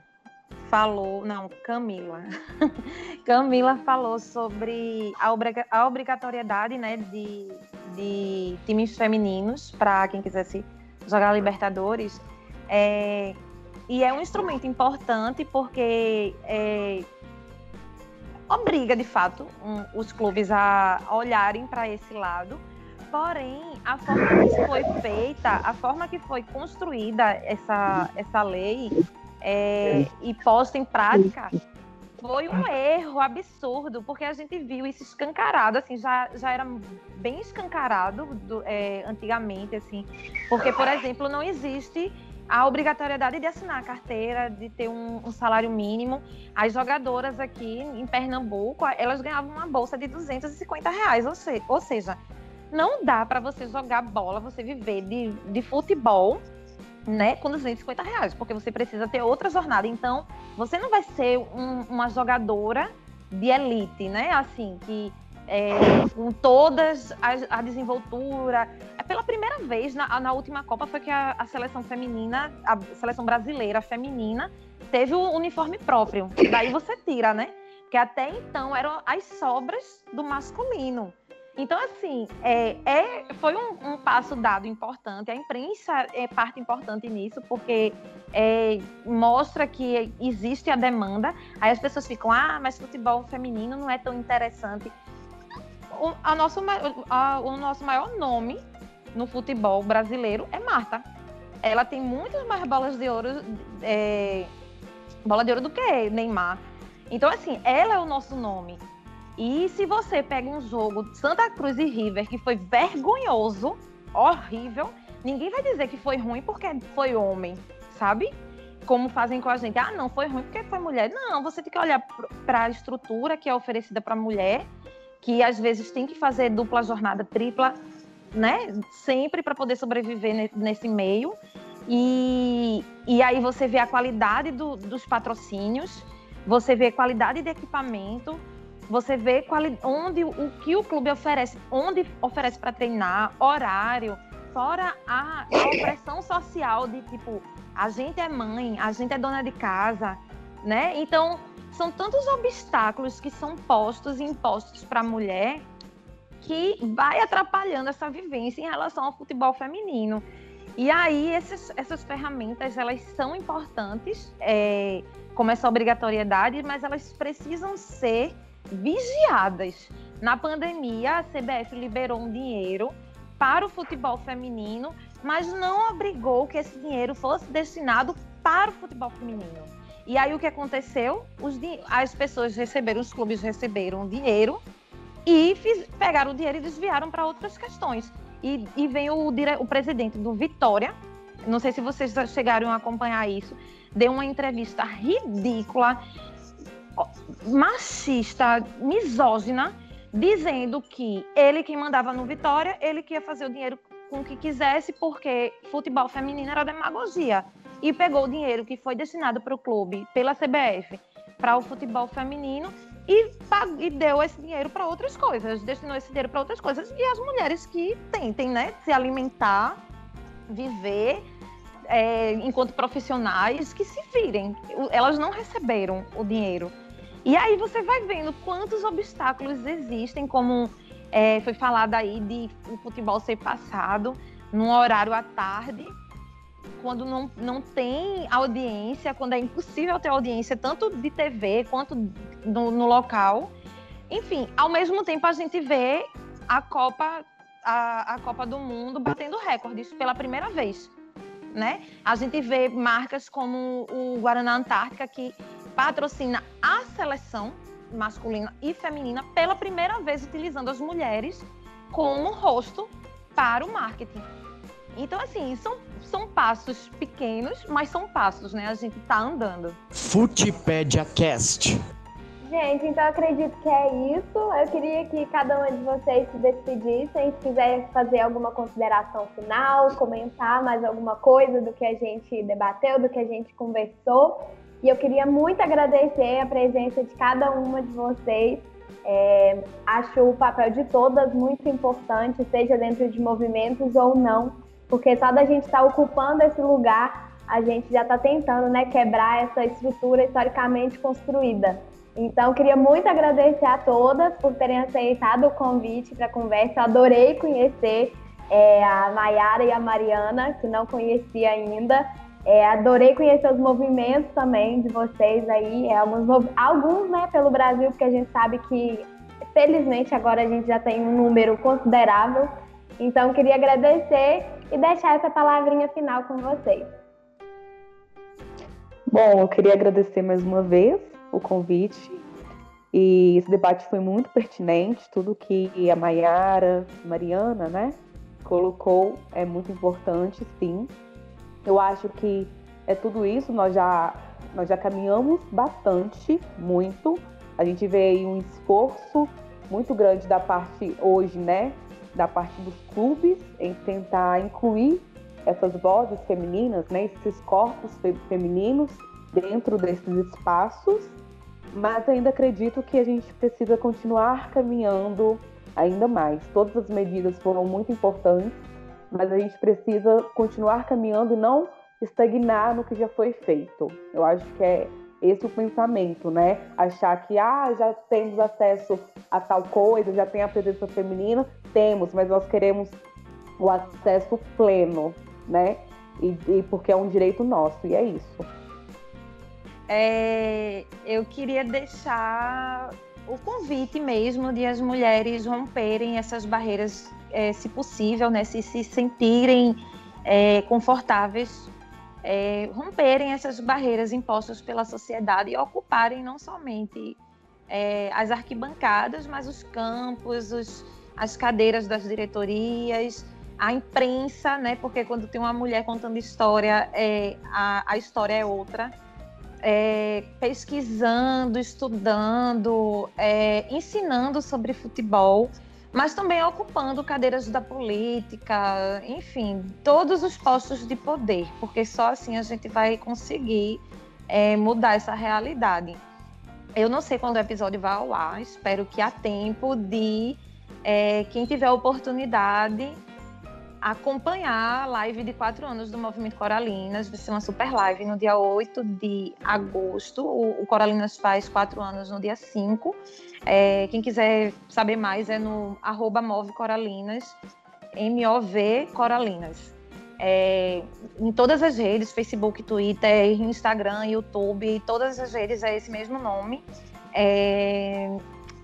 falou, não, Camila. Camila falou sobre a, obriga a obrigatoriedade né, de, de times femininos para quem quisesse jogar Libertadores. É, e é um instrumento importante porque é, obriga, de fato, um, os clubes a olharem para esse lado. Porém, a forma que foi feita, a forma que foi construída essa, essa lei, é, e posta em prática, foi um erro absurdo, porque a gente viu isso escancarado, assim, já, já era bem escancarado do, é, antigamente, assim, porque, por exemplo, não existe a obrigatoriedade de assinar a carteira, de ter um, um, salário mínimo. As jogadoras aqui em Pernambuco, elas ganhavam uma bolsa de 250 reais, ou, se, ou seja, não dá para você jogar bola, você viver de, de futebol né, com 250 reais, porque você precisa ter outra jornada. Então, você não vai ser um, uma jogadora de elite, né? Assim, que é, com todas a, desenvoltura. É pela primeira vez na, na última Copa foi que a, a, seleção feminina, a seleção brasileira feminina, teve o uniforme próprio. Daí você tira, né? Porque até então eram as sobras do masculino. Então, assim, é, é foi um, um, passo dado importante. A imprensa é parte importante nisso, porque é, mostra que existe a demanda. Aí as pessoas ficam, ah, mas futebol feminino não é tão interessante. O, a nosso, a, o nosso maior nome no futebol brasileiro é Marta. Ela tem muitas mais bolas de ouro, é, bola de ouro do que Neymar. Então, assim, ela é o nosso nome. E se você pega um jogo Santa Cruz e River que foi vergonhoso, horrível, ninguém vai dizer que foi ruim porque foi homem, sabe? Como fazem com a gente. Ah, não, foi ruim porque foi mulher. Não, você tem que olhar para a estrutura que é oferecida para mulher, que às vezes tem que fazer dupla jornada, tripla, né? Sempre para poder sobreviver nesse meio. E, e aí você vê a qualidade do, dos patrocínios, você vê a qualidade de equipamento, você vê qual, onde o que o clube oferece, onde oferece para treinar, horário, fora a, opressão social de tipo, a gente é mãe, a gente é dona de casa, né? Então, são tantos obstáculos que são postos e impostos para a mulher que vai atrapalhando essa vivência em relação ao futebol feminino. E aí, esses, essas ferramentas, elas são importantes, é, como essa obrigatoriedade, mas elas precisam ser vigiadas. Na pandemia, a CBF liberou um dinheiro para o futebol feminino, mas não obrigou que esse dinheiro fosse destinado para o futebol feminino. E aí o que aconteceu? Os, as pessoas receberam, os clubes receberam dinheiro e fiz, pegaram o dinheiro e desviaram para outras questões. E, e vem o, o presidente do Vitória, não sei se vocês chegaram a acompanhar isso, deu uma entrevista ridícula, machista, misógina, dizendo que ele que mandava no Vitória, ele que ia fazer o dinheiro com o que quisesse, porque futebol feminino era demagogia. E pegou o dinheiro que foi destinado para o clube, pela CBF, para o futebol feminino e, e deu esse dinheiro para outras coisas, destinou esse dinheiro para outras coisas. E as mulheres que tentem né, se alimentar, viver é, enquanto profissionais, que se virem. Elas não receberam o dinheiro. E aí você vai vendo quantos obstáculos existem, como é, foi falado aí de o futebol ser passado num horário à tarde, quando não, não tem audiência, quando é impossível ter audiência tanto de TV quanto no, no local. Enfim, ao mesmo tempo a gente vê a Copa, a, a Copa do Mundo batendo recordes pela primeira vez. Né? A gente vê marcas como o Guaraná Antártica, que patrocina a seleção masculina e feminina pela primeira vez utilizando as mulheres como rosto para o marketing. Então, assim, são, são passos pequenos, mas são passos, né? A gente está andando. Footpedia Cast. Gente, então acredito que é isso. Eu queria que cada uma de vocês se despedissem. Se quiser fazer alguma consideração final, comentar mais alguma coisa do que a gente debateu, do que a gente conversou. E eu queria muito agradecer a presença de cada uma de vocês. É, acho o papel de todas muito importante, seja dentro de movimentos ou não, porque só da gente estar tá ocupando esse lugar, a gente já está tentando né, quebrar essa estrutura historicamente construída. Então, queria muito agradecer a todas por terem aceitado o convite para a conversa. Eu adorei conhecer é, a Mayara e a Mariana, que não conhecia ainda. É, adorei conhecer os movimentos também de vocês aí, é, alguns, alguns né, pelo Brasil, porque a gente sabe que, felizmente, agora a gente já tem um número considerável. Então, queria agradecer e deixar essa palavrinha final com vocês. Bom, eu queria agradecer mais uma vez o convite. E esse debate foi muito pertinente, tudo que a Maiara, Mariana, né, colocou é muito importante, sim. Eu acho que é tudo isso, nós já, nós já caminhamos bastante, muito. A gente vê aí um esforço muito grande da parte hoje, né, da parte dos clubes em tentar incluir essas vozes femininas, né, esses corpos femininos dentro desses espaços, mas ainda acredito que a gente precisa continuar caminhando ainda mais. Todas as medidas foram muito importantes, mas a gente precisa continuar caminhando e não estagnar no que já foi feito. Eu acho que é esse o pensamento, né? Achar que ah, já temos acesso a tal coisa, já tem a presença feminina, temos, mas nós queremos o acesso pleno, né? E, e porque é um direito nosso, e é isso. É, eu queria deixar o convite mesmo de as mulheres romperem essas barreiras, é, se possível, né? Se se sentirem é, confortáveis é, romperem essas barreiras impostas pela sociedade e ocuparem não somente é, as arquibancadas, mas os campos, os, as cadeiras das diretorias, a imprensa, né? Porque quando tem uma mulher contando história, é, a, a história é outra. É, pesquisando, estudando, é, ensinando sobre futebol mas também ocupando cadeiras da política, enfim, todos os postos de poder, porque só assim a gente vai conseguir é, mudar essa realidade. Eu não sei quando o episódio vai ao ar, espero que há tempo de é, quem tiver oportunidade acompanhar a live de quatro anos do Movimento Coralinas. Vai ser uma super live no dia 8 de agosto. O, Coralinas faz quatro anos no dia 5. É, quem quiser saber mais é no arroba Move Coralinas, M-O-V Coralinas. É, em todas as redes, Facebook, Twitter, Instagram, YouTube, todas as redes é esse mesmo nome. É,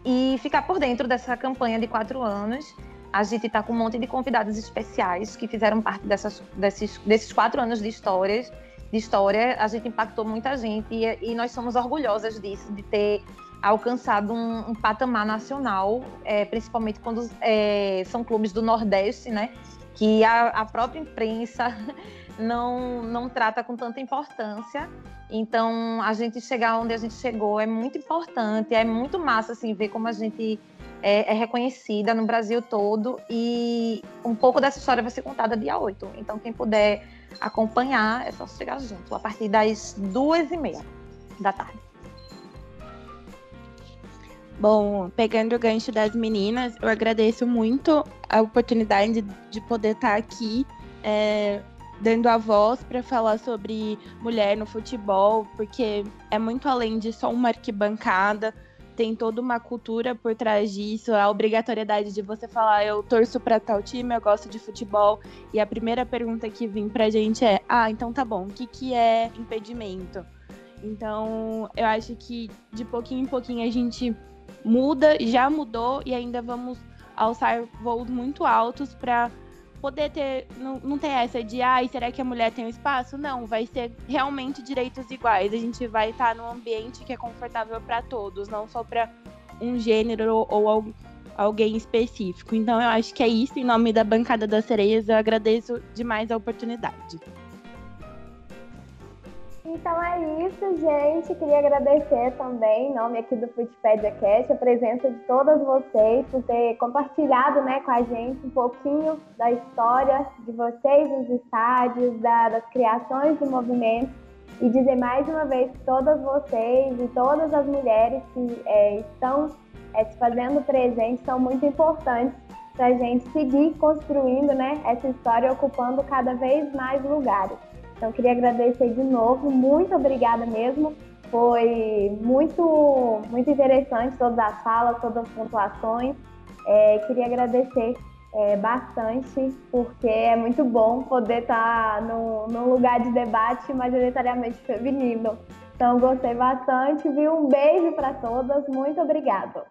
e ficar por dentro dessa campanha de quatro anos. A gente está com um monte de convidados especiais que fizeram parte dessas, desses, desses quatro anos de histórias. De história, a gente impactou muita gente e, e nós somos orgulhosas disso, de ter alcançado um, um patamar nacional, é, principalmente quando é, são clubes do Nordeste, né? Que a, a própria imprensa não, não trata com tanta importância. Então, a gente chegar onde a gente chegou é muito importante, é muito massa assim, ver como a gente é, é, reconhecida no Brasil todo e um pouco dessa história vai ser contada dia 8. Então, quem puder acompanhar, é só chegar junto, a partir das duas e meia da tarde. Bom, pegando o gancho das meninas, eu agradeço muito a oportunidade de poder estar aqui é, dando a voz para falar sobre mulher no futebol, porque é muito além de só uma arquibancada, tem toda uma cultura por trás disso, a obrigatoriedade de você falar eu torço para tal time, eu gosto de futebol, e a primeira pergunta que vem pra gente é: "Ah, então tá bom, o que que é impedimento?" Então, eu acho que de pouquinho em pouquinho a gente muda, já mudou e ainda vamos alçar voos muito altos para poder ter, não, não ter essa de, ai, será que a mulher tem um espaço? Não, vai ser realmente direitos iguais. A gente vai estar num ambiente que é confortável para todos, não só para um gênero ou, alguém específico. Então eu acho que é isso. Em nome da bancada das sereias, eu agradeço demais a oportunidade. Então é isso, gente. Queria agradecer também, em nome aqui do Foodpedia Cast, a presença de todas vocês por ter compartilhado né, com a gente um pouquinho da história de vocês nos estádios, da, das criações do movimento. E dizer mais uma vez que todas vocês e todas as mulheres que é, estão é, se fazendo presentes são muito importantes para a gente seguir construindo né, essa história, ocupando cada vez mais lugares. Então, queria agradecer de novo, muito obrigada mesmo. Foi muito, muito interessante todas as falas, todas as pontuações. É, queria agradecer é, bastante, porque é muito bom poder estar no, num lugar de debate majoritariamente feminino. Então, gostei bastante, viu? Um beijo para todas, muito obrigada.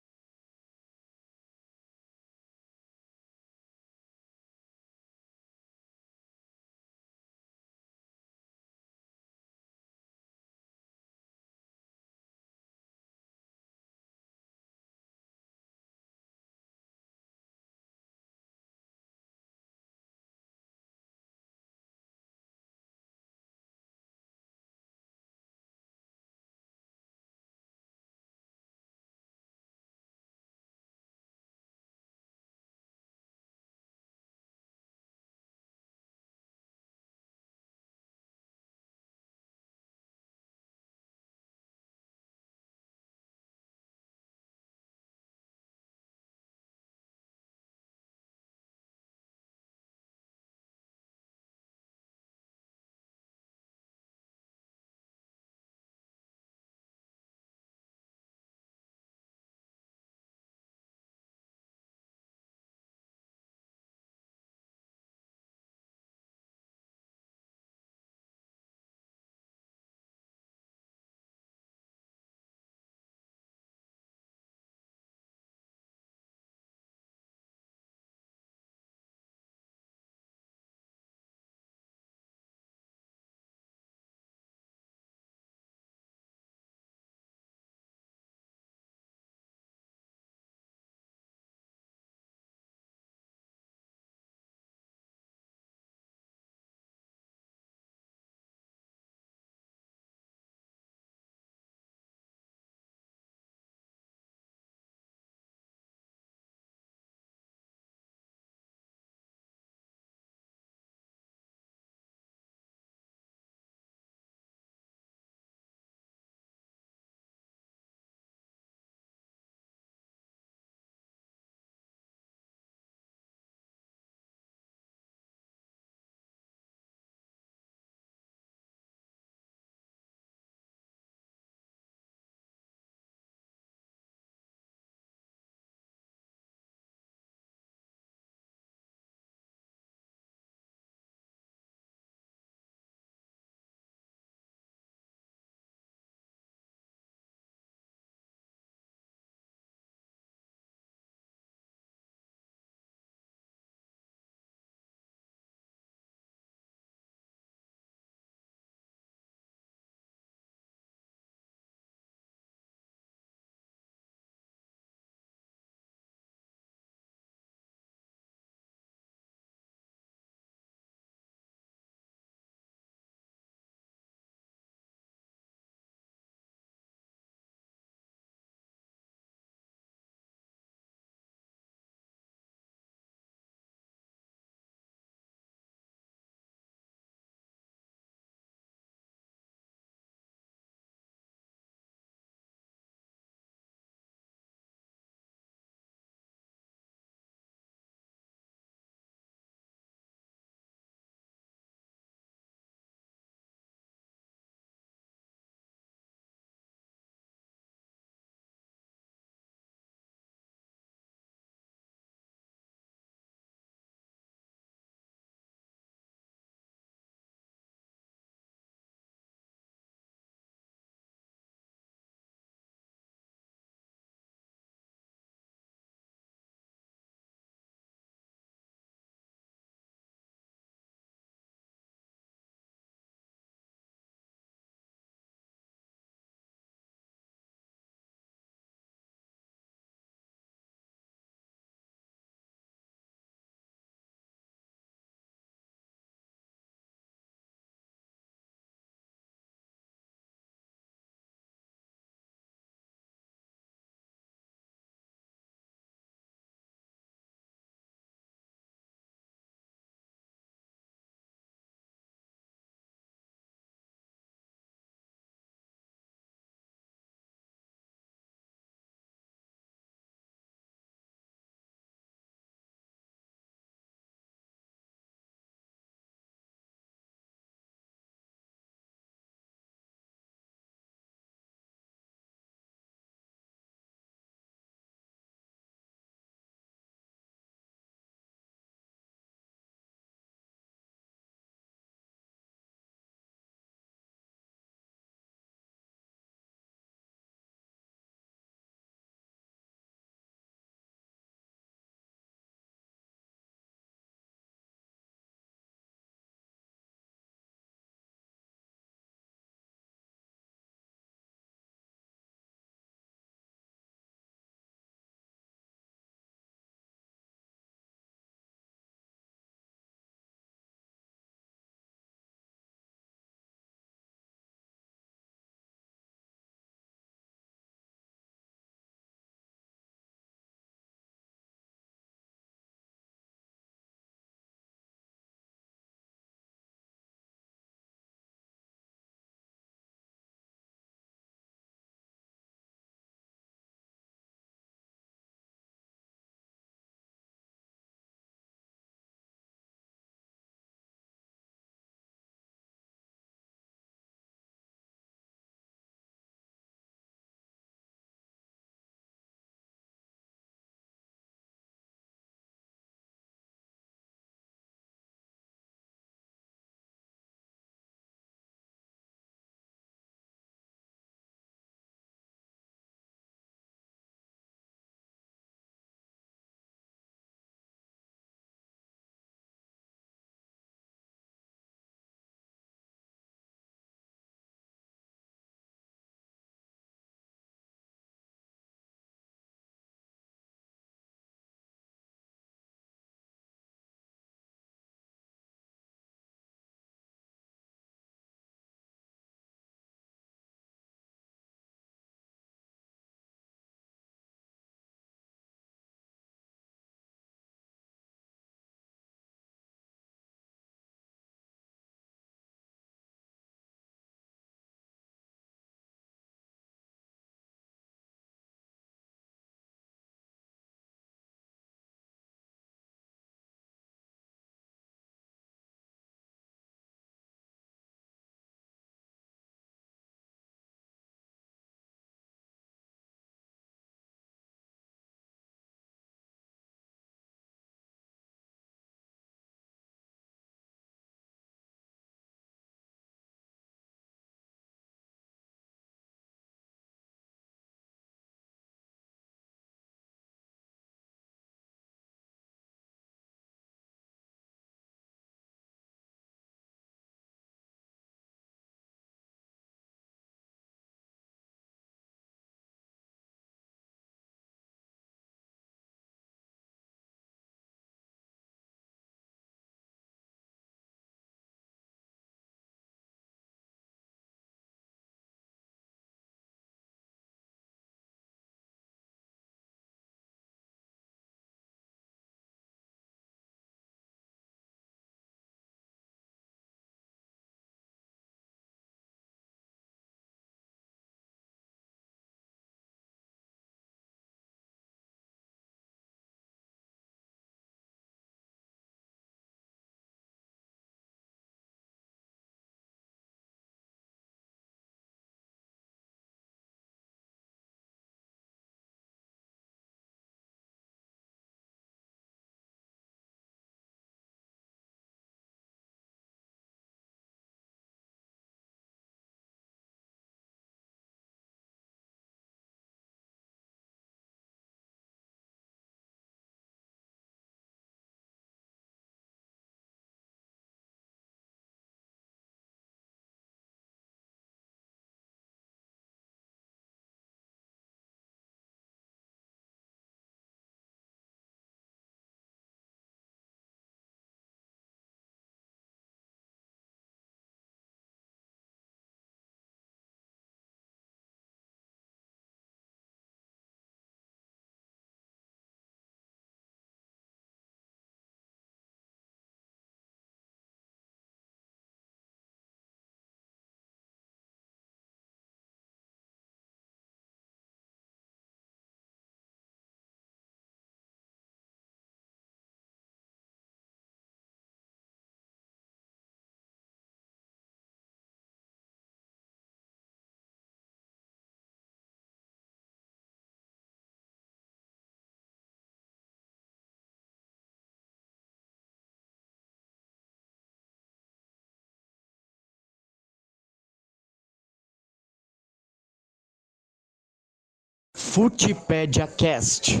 Futipédia Cast.